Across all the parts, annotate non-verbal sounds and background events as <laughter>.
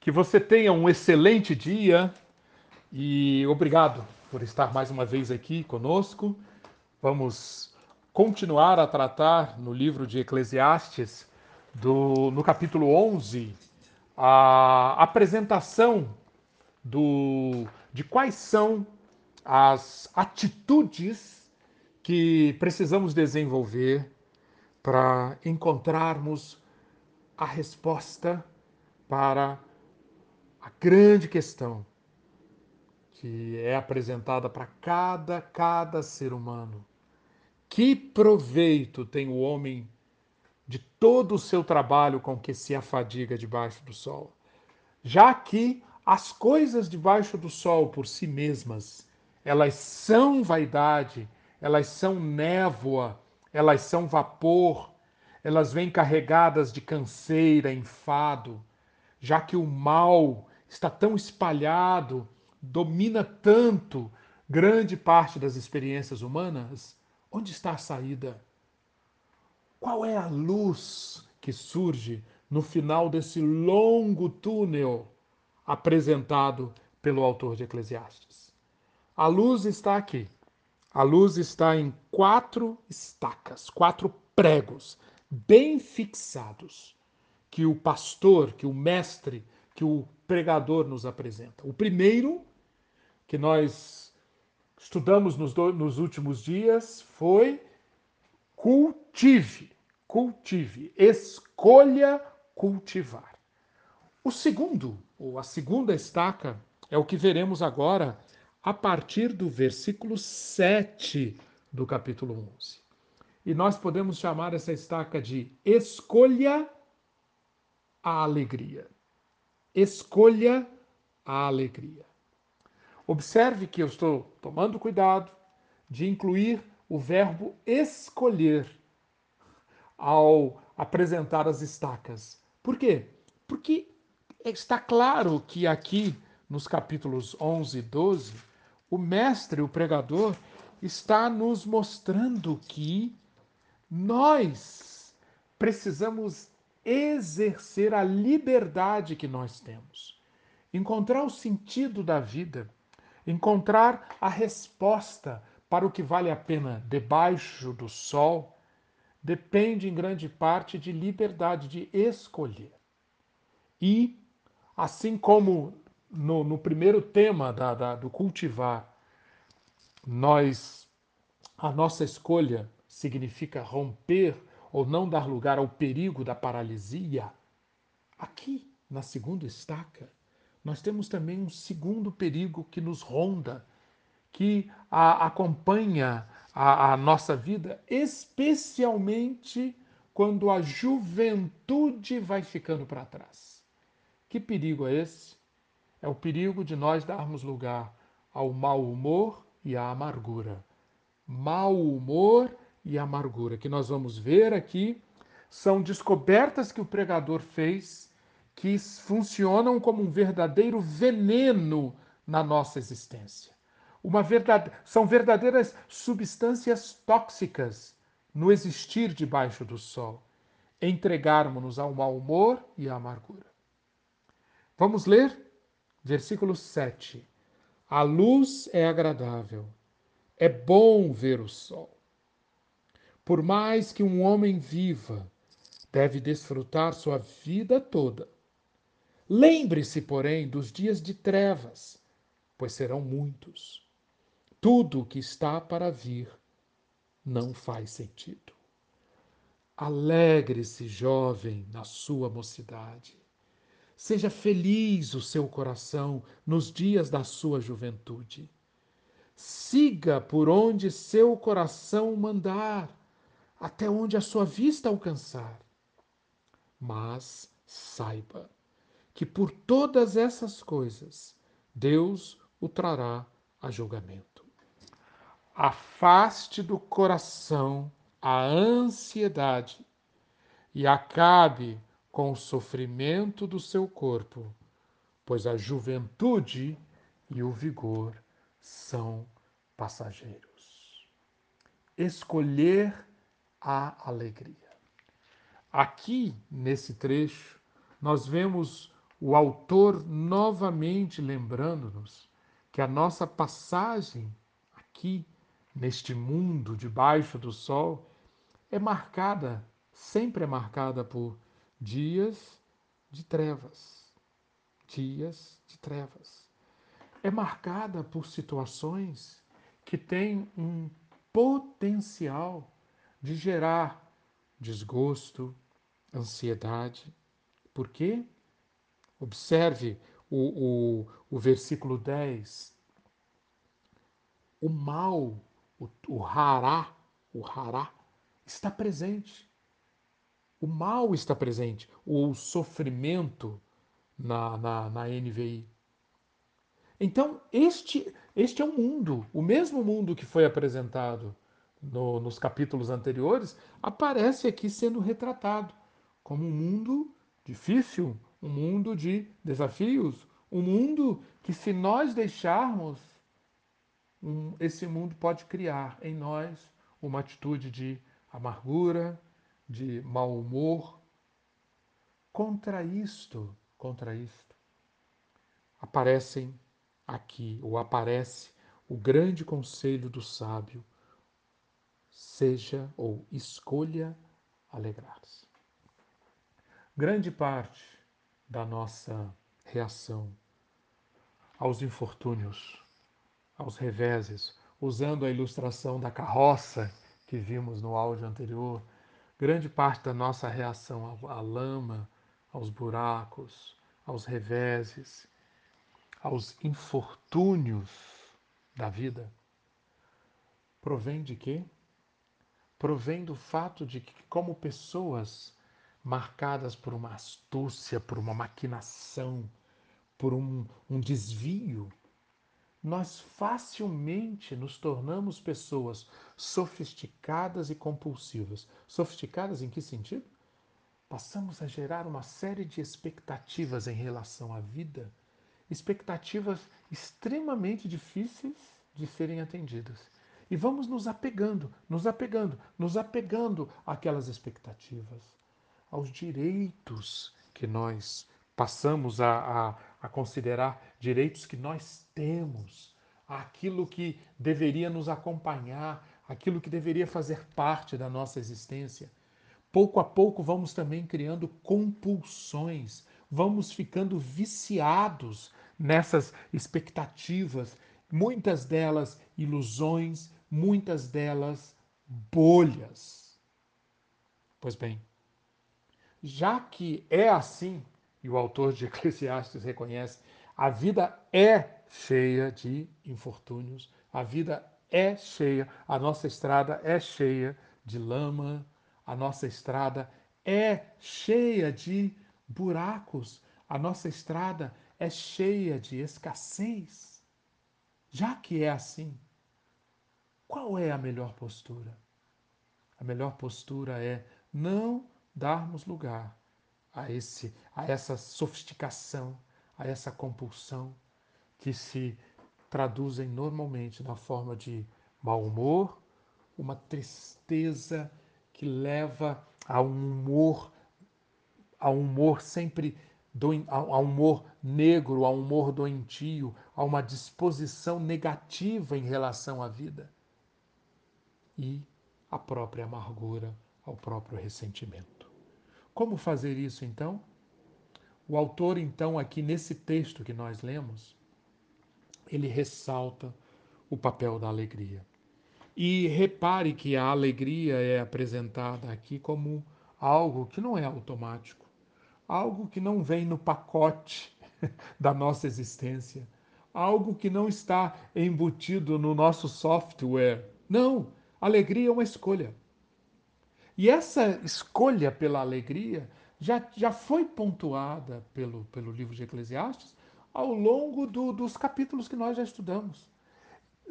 Que você tenha um excelente dia e obrigado por estar mais uma vez aqui conosco. Vamos continuar a tratar no livro de Eclesiastes, do, no capítulo 11, a apresentação do, de quais são as atitudes que precisamos desenvolver para encontrarmos a resposta para a grande questão que é apresentada para cada cada ser humano. Que proveito tem o homem de todo o seu trabalho com que se afadiga debaixo do sol? Já que as coisas debaixo do sol por si mesmas, elas são vaidade, elas são névoa, elas são vapor, elas vêm carregadas de canseira, enfado, já que o mal está tão espalhado, domina tanto grande parte das experiências humanas, onde está a saída? Qual é a luz que surge no final desse longo túnel apresentado pelo autor de Eclesiastes? A luz está aqui. A luz está em quatro estacas, quatro pregos bem fixados que o pastor, que o mestre, que o pregador nos apresenta. O primeiro que nós estudamos nos, do, nos últimos dias foi cultive, cultive, escolha cultivar. O segundo, ou a segunda estaca, é o que veremos agora a partir do versículo 7 do capítulo 11. E nós podemos chamar essa estaca de escolha a alegria. Escolha a alegria. Observe que eu estou tomando cuidado de incluir o verbo escolher ao apresentar as estacas. Por quê? Porque está claro que aqui nos capítulos 11 e 12, o mestre, o pregador, está nos mostrando que nós precisamos exercer a liberdade que nós temos, encontrar o sentido da vida, encontrar a resposta para o que vale a pena debaixo do sol, depende em grande parte de liberdade de escolher. E, assim como no, no primeiro tema da, da, do cultivar, nós, a nossa escolha significa romper ou não dar lugar ao perigo da paralisia, aqui na segunda estaca, nós temos também um segundo perigo que nos ronda, que a, acompanha a, a nossa vida, especialmente quando a juventude vai ficando para trás. Que perigo é esse? É o perigo de nós darmos lugar ao mau humor e à amargura. Mau humor e amargura, que nós vamos ver aqui, são descobertas que o pregador fez que funcionam como um verdadeiro veneno na nossa existência. Uma verdade... São verdadeiras substâncias tóxicas no existir debaixo do sol. Entregarmos-nos ao mau humor e à amargura. Vamos ler? Versículo 7. A luz é agradável, é bom ver o sol. Por mais que um homem viva, deve desfrutar sua vida toda. Lembre-se, porém, dos dias de trevas, pois serão muitos. Tudo o que está para vir não faz sentido. Alegre-se, jovem, na sua mocidade. Seja feliz o seu coração nos dias da sua juventude. Siga por onde seu coração mandar até onde a sua vista alcançar. Mas saiba que por todas essas coisas Deus o trará a julgamento. Afaste do coração a ansiedade e acabe com o sofrimento do seu corpo, pois a juventude e o vigor são passageiros. Escolher a alegria. Aqui, nesse trecho, nós vemos o autor novamente lembrando-nos que a nossa passagem aqui neste mundo debaixo do sol é marcada, sempre é marcada por dias de trevas. Dias de trevas. É marcada por situações que têm um potencial de gerar desgosto, ansiedade. Por quê? Observe o, o, o versículo 10. O mal, o, o hará, o hará, está presente. O mal está presente, o sofrimento na, na, na NVI. Então, este, este é o mundo, o mesmo mundo que foi apresentado no, nos capítulos anteriores, aparece aqui sendo retratado como um mundo difícil, um mundo de desafios, um mundo que, se nós deixarmos, um, esse mundo pode criar em nós uma atitude de amargura, de mau humor. Contra isto, contra isto, aparecem aqui, ou aparece o grande conselho do sábio, seja ou escolha alegrar-se. Grande parte da nossa reação aos infortúnios, aos reveses, usando a ilustração da carroça que vimos no áudio anterior, grande parte da nossa reação à lama, aos buracos, aos reveses, aos infortúnios da vida, provém de quê? Provém do fato de que, como pessoas marcadas por uma astúcia, por uma maquinação, por um, um desvio, nós facilmente nos tornamos pessoas sofisticadas e compulsivas. Sofisticadas em que sentido? Passamos a gerar uma série de expectativas em relação à vida, expectativas extremamente difíceis de serem atendidas. E vamos nos apegando, nos apegando, nos apegando àquelas expectativas, aos direitos que nós passamos a, a, a considerar direitos que nós temos, aquilo que deveria nos acompanhar, aquilo que deveria fazer parte da nossa existência. Pouco a pouco vamos também criando compulsões, vamos ficando viciados nessas expectativas, muitas delas ilusões, muitas delas bolhas. Pois bem, já que é assim, e o autor de Eclesiastes reconhece, a vida é cheia de infortúnios, a vida é cheia, a nossa estrada é cheia de lama, a nossa estrada é cheia de buracos, a nossa estrada é cheia de escassez. Já que é assim, qual é a melhor postura? A melhor postura é não darmos lugar a, esse, a essa sofisticação, a essa compulsão que se traduzem normalmente na forma de mau humor, uma tristeza que leva a um humor, a um humor sempre do, a um humor negro, a um humor doentio, a uma disposição negativa em relação à vida e a própria amargura, ao próprio ressentimento. Como fazer isso então? O autor, então, aqui nesse texto que nós lemos, ele ressalta o papel da alegria. E repare que a alegria é apresentada aqui como algo que não é automático, algo que não vem no pacote <laughs> da nossa existência, algo que não está embutido no nosso software. Não, alegria é uma escolha. E essa escolha pela alegria já, já foi pontuada pelo, pelo livro de Eclesiastes ao longo do, dos capítulos que nós já estudamos.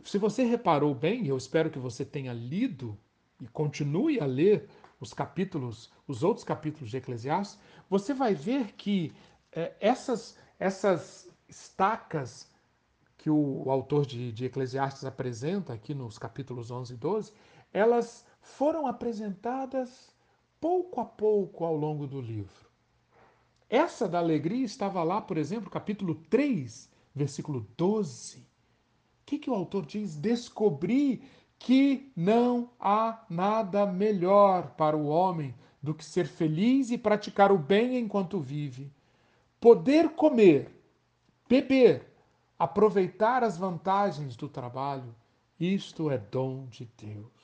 Se você reparou bem, eu espero que você tenha lido e continue a ler os capítulos, os outros capítulos de Eclesiastes, você vai ver que é, essas, essas estacas que o, autor de, de Eclesiastes apresenta aqui nos capítulos 11 e 12, elas foram apresentadas pouco a pouco ao longo do livro. Essa da alegria estava lá, por exemplo, capítulo 3, versículo 12. O que, que o autor diz? Descobri que não há nada melhor para o homem do que ser feliz e praticar o bem enquanto vive. Poder comer, beber, aproveitar as vantagens do trabalho, isto é dom de Deus.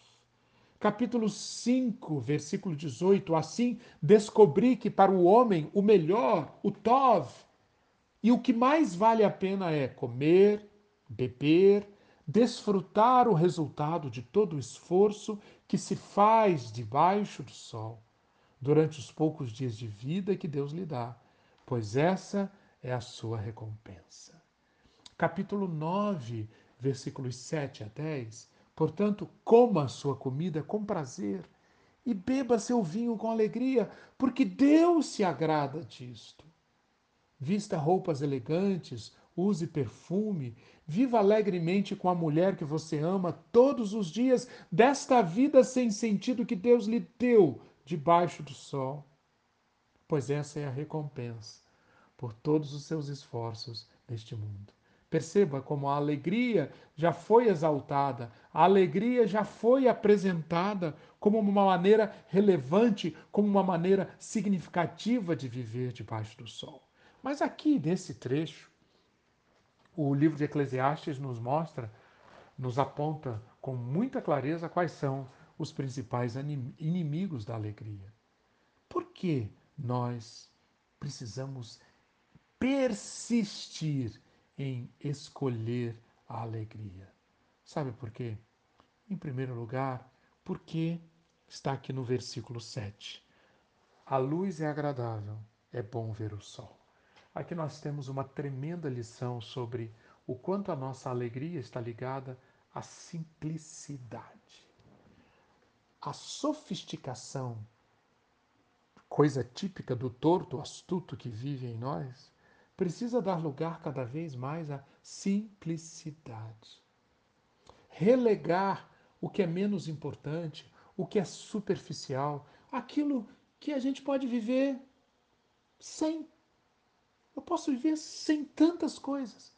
Capítulo 5, versículo 18. Assim descobri que para o homem o melhor, o Tov, e o que mais vale a pena é comer, beber, desfrutar o resultado de todo o esforço que se faz debaixo do sol, durante os poucos dias de vida que Deus lhe dá, pois essa é a sua recompensa. Capítulo 9, versículos 7 a 10. Portanto, coma a sua comida com prazer e beba seu vinho com alegria, porque Deus se agrada disto. Vista roupas elegantes, use perfume, viva alegremente com a mulher que você ama todos os dias desta vida sem sentido que Deus lhe deu debaixo do sol. Pois essa é a recompensa por todos os seus esforços neste mundo. Perceba como a alegria já foi exaltada, a alegria já foi apresentada como uma maneira relevante, como uma maneira significativa de viver debaixo do sol. Mas aqui, nesse trecho, o livro de Eclesiastes nos mostra, nos aponta com muita clareza quais são os principais inimigos da alegria. Por que nós precisamos persistir em escolher a alegria? Sabe por quê? Em primeiro lugar, porque está aqui no versículo 7. A luz é agradável, é bom ver o sol. Aqui nós temos uma tremenda lição sobre o quanto a nossa alegria está ligada à simplicidade. A sofisticação, coisa típica do torto astuto que vive em nós, precisa dar lugar cada vez mais à simplicidade. Relegar o que é menos importante, o que é superficial, aquilo que a gente pode viver sem eu posso viver sem tantas coisas.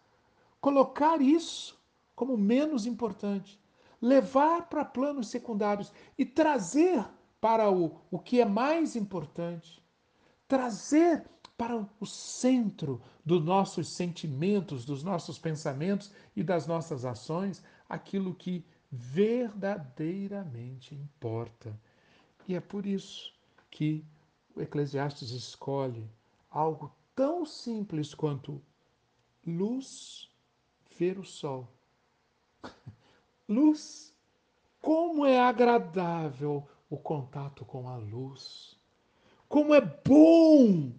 Colocar isso como menos importante. Levar para planos secundários e trazer para o, o que é mais importante. Trazer para o centro dos nossos sentimentos, dos nossos pensamentos e das nossas ações aquilo que verdadeiramente importa. E é por isso que o Eclesiastes escolhe algo tão simples quanto luz ver o sol. <laughs> luz. Como é agradável o contato com a luz. Como é bom,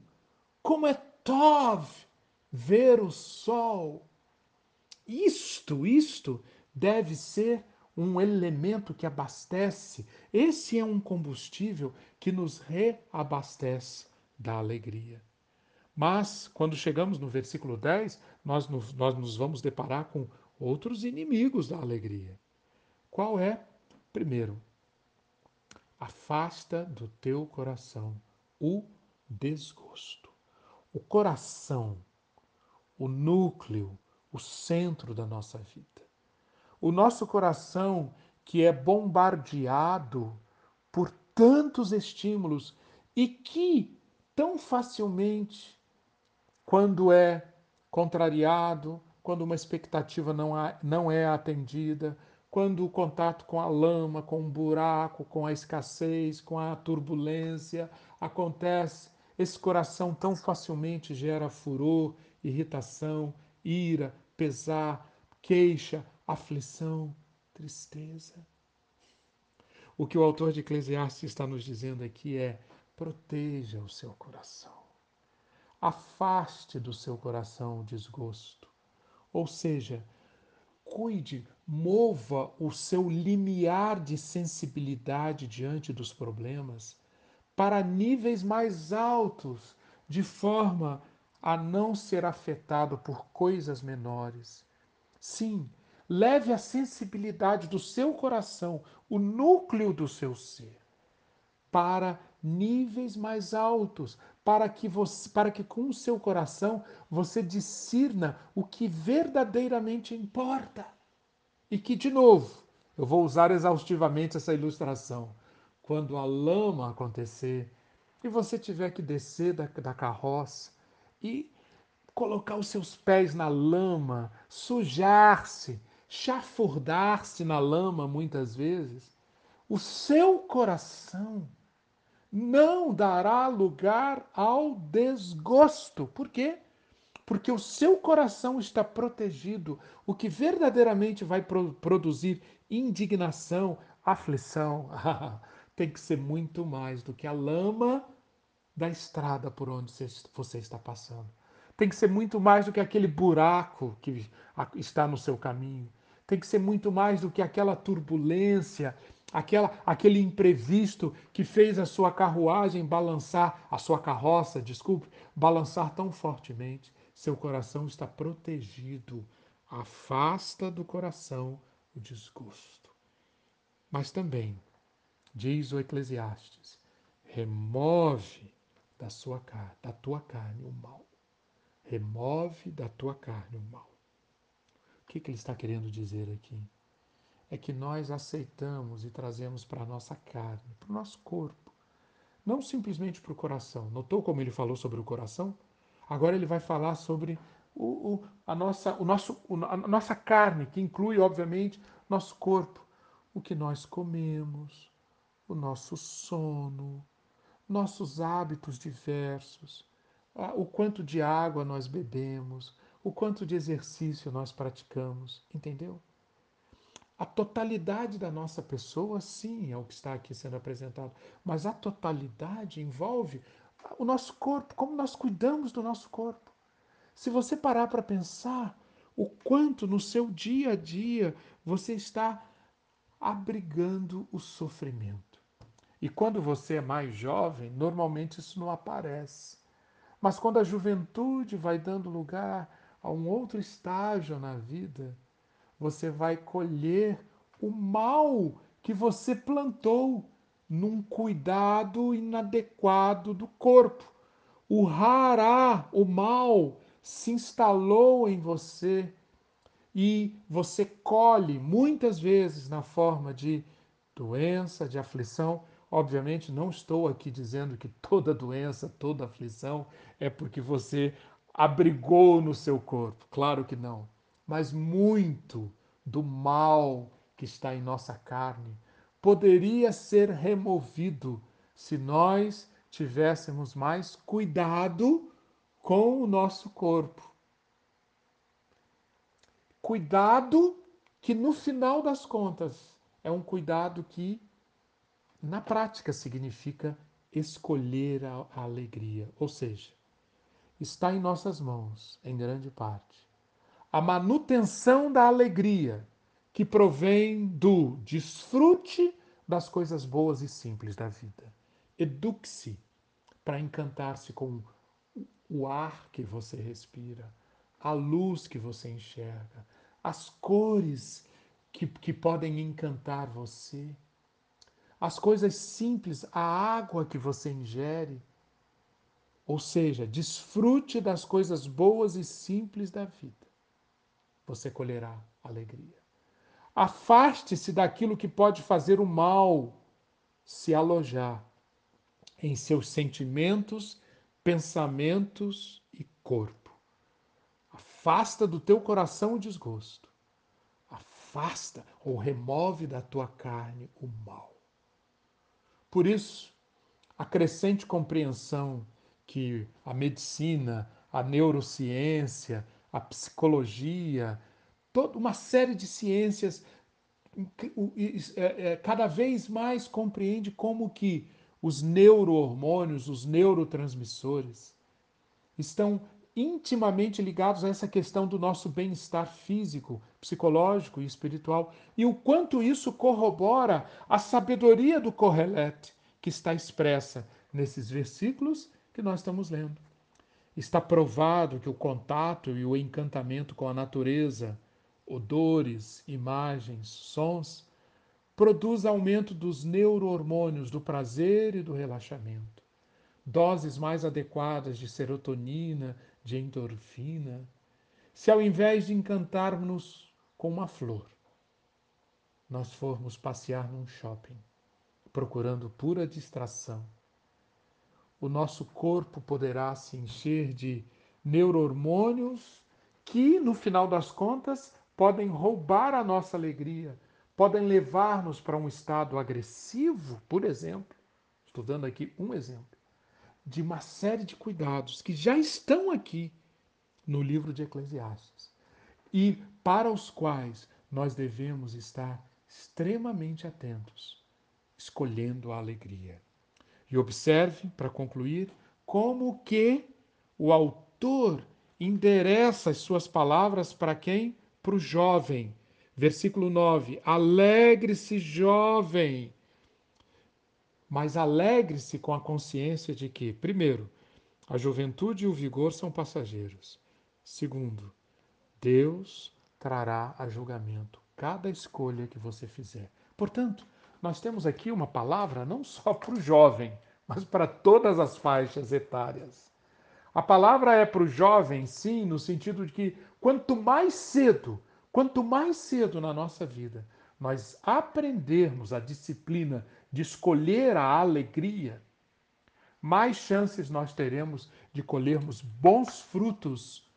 como é tov ver o sol. Isto, isto deve ser um elemento que abastece. Esse é um combustível que nos reabastece da alegria. Mas, quando chegamos no versículo 10, nós nos, nós nos vamos deparar com outros inimigos da alegria. Qual é? Primeiro, afasta do teu coração o desgosto. O coração, o núcleo, o centro da nossa vida. O nosso coração que é bombardeado por tantos estímulos e que tão facilmente quando é contrariado, quando uma expectativa não, há, não é atendida, quando o contato com a lama, com o buraco, com a escassez, com a turbulência acontece, esse coração tão facilmente gera furor, irritação, ira, pesar, queixa, aflição, tristeza. O que o autor de Eclesiastes está nos dizendo aqui é: proteja o seu coração. Afaste do seu coração o desgosto. Ou seja, cuide, mova o seu limiar de sensibilidade diante dos problemas para níveis mais altos, de forma a não ser afetado por coisas menores. Sim, leve a sensibilidade do seu coração, o núcleo do seu ser, para níveis mais altos, para que você, para que com o seu coração você discirna o que verdadeiramente importa. E que de novo, eu vou usar exaustivamente essa ilustração. Quando a lama acontecer e você tiver que descer da, da carroça e colocar os seus pés na lama, sujar-se, chafurdar-se na lama muitas vezes, o seu coração não dará lugar ao desgosto. Por quê? Porque o seu coração está protegido. O que verdadeiramente vai produzir indignação, aflição, <laughs> tem que ser muito mais do que a lama da estrada por onde você está passando tem que ser muito mais do que aquele buraco que está no seu caminho. Tem que ser muito mais do que aquela turbulência, aquela, aquele imprevisto que fez a sua carruagem balançar, a sua carroça, desculpe, balançar tão fortemente. Seu coração está protegido. Afasta do coração o desgosto. Mas também, diz o Eclesiastes, remove da sua da tua carne o mal. Remove da tua carne o mal. O que, que ele está querendo dizer aqui? É que nós aceitamos e trazemos para a nossa carne, para o nosso corpo, não simplesmente para o coração. Notou como ele falou sobre o coração? Agora ele vai falar sobre o, o, a, nossa, o nosso, a nossa carne, que inclui, obviamente, nosso corpo, o que nós comemos, o nosso sono, nossos hábitos diversos, o quanto de água nós bebemos, o quanto de exercício nós praticamos, entendeu? A totalidade da nossa pessoa, sim, é o que está aqui sendo apresentado, mas a totalidade envolve o nosso corpo, como nós cuidamos do nosso corpo. Se você parar para pensar o quanto no seu dia a dia você está abrigando o sofrimento. E quando você é mais jovem, normalmente isso não aparece. Mas quando a juventude vai dando lugar a um outro estágio na vida, você vai colher o mal que você plantou num cuidado inadequado do corpo. O rará, o mal, se instalou em você e você colhe muitas vezes na forma de doença, de aflição, Obviamente, não estou aqui dizendo que toda doença, toda aflição é porque você abrigou no seu corpo. Claro que não. Mas muito do mal que está em nossa carne poderia ser removido se nós tivéssemos mais cuidado com o nosso corpo. Cuidado que no final das contas é um cuidado que na prática significa escolher a, alegria, ou seja, está em nossas mãos, em grande parte, a manutenção da alegria que provém do desfrute das coisas boas e simples da vida. Eduque-se para encantar-se com o ar que você respira, a luz que você enxerga, as cores que, que podem encantar você as coisas simples, a água que você ingere. Ou seja, desfrute das coisas boas e simples da vida. Você colherá alegria. Afaste-se daquilo que pode fazer o mal se alojar em seus sentimentos, pensamentos e corpo. Afasta do teu coração o desgosto. Afasta ou remove da tua carne o mal. Por isso, a crescente compreensão que a medicina, a neurociência, a psicologia, toda uma série de ciências é, é, cada vez mais compreende como que os neurohormônios, os neurotransmissores, estão intimamente ligados a essa questão do nosso bem-estar físico, psicológico e espiritual, e o quanto isso corrobora a sabedoria do Correlete que está expressa nesses versículos que nós estamos lendo. Está provado que o contato e o encantamento com a natureza, odores, imagens, sons, produz aumento dos neurohormônios do prazer e do relaxamento, doses mais adequadas de serotonina, de endorfina. Se ao invés de encantarmos com uma flor, nós formos passear num shopping, procurando pura distração, o nosso corpo poderá se encher de neurohormônios que, no final das contas, podem roubar a nossa alegria, podem levar-nos para um estado agressivo, por exemplo. Estou dando aqui um exemplo de uma série de cuidados que já estão aqui no livro de Eclesiastes e para os quais nós devemos estar extremamente atentos, escolhendo a alegria. E observe, para concluir, como que o autor endereça as suas palavras para quem? Para o jovem. Versículo 9: Alegre-se, jovem. Mas alegre-se com a consciência de que, primeiro, a juventude e o vigor são passageiros. Segundo, Deus trará a julgamento cada escolha que você fizer. Portanto, nós temos aqui uma palavra não só para o jovem, mas para todas as faixas etárias. A palavra é para o jovem, sim, no sentido de que quanto mais cedo, quanto mais cedo na nossa vida nós aprendermos a disciplina de escolher a alegria, mais chances nós teremos de colhermos bons frutos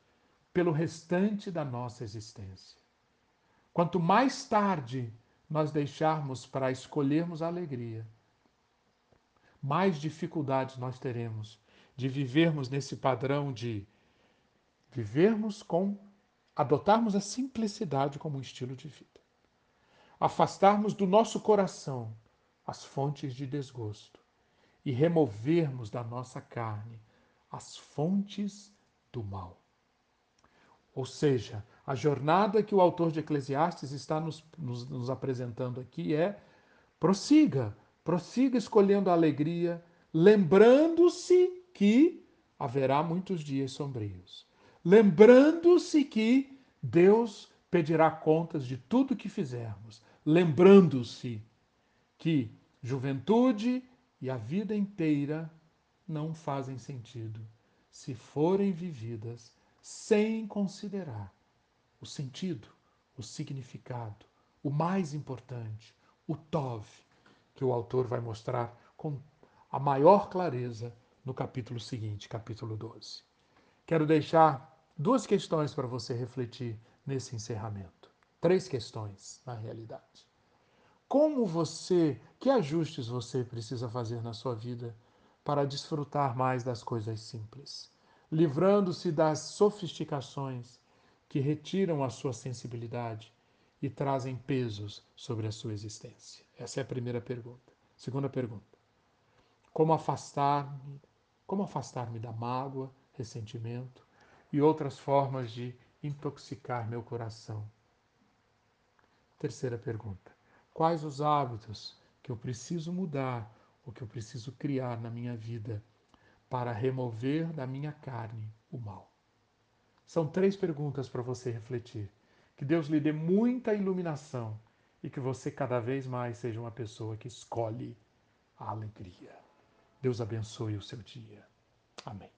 pelo restante da nossa existência. Quanto mais tarde nós deixarmos para escolhermos a alegria, mais dificuldades nós teremos de vivermos nesse padrão de vivermos com adotarmos a simplicidade como um estilo de vida. Afastarmos do nosso coração as fontes de desgosto e removermos da nossa carne as fontes do mal. Ou seja, a jornada que o autor de Eclesiastes está nos, nos, nos apresentando aqui é prossiga, prossiga escolhendo a alegria, lembrando-se que haverá muitos dias sombrios. Lembrando-se que Deus pedirá contas de tudo que fizermos. Lembrando-se que juventude e a vida inteira não fazem sentido se forem vividas sem considerar o sentido, o significado, o mais importante, o Tov, que o autor vai mostrar com a maior clareza no capítulo seguinte, capítulo 12. Quero deixar duas questões para você refletir nesse encerramento. Três questões, na realidade. Como você, que ajustes você precisa fazer na sua vida para desfrutar mais das coisas simples? livrando-se das sofisticações que retiram a sua sensibilidade e trazem pesos sobre a sua existência? Essa é a primeira pergunta. Segunda pergunta: como afastar-me, como afastar-me da mágoa, ressentimento e outras formas de intoxicar meu coração? Terceira pergunta: quais os hábitos que eu preciso mudar ou que eu preciso criar na minha vida para remover da minha carne o mal? São três perguntas para você refletir. Que Deus lhe dê muita iluminação e que você cada vez mais seja uma pessoa que escolhe a alegria. Deus abençoe o seu dia. Amém.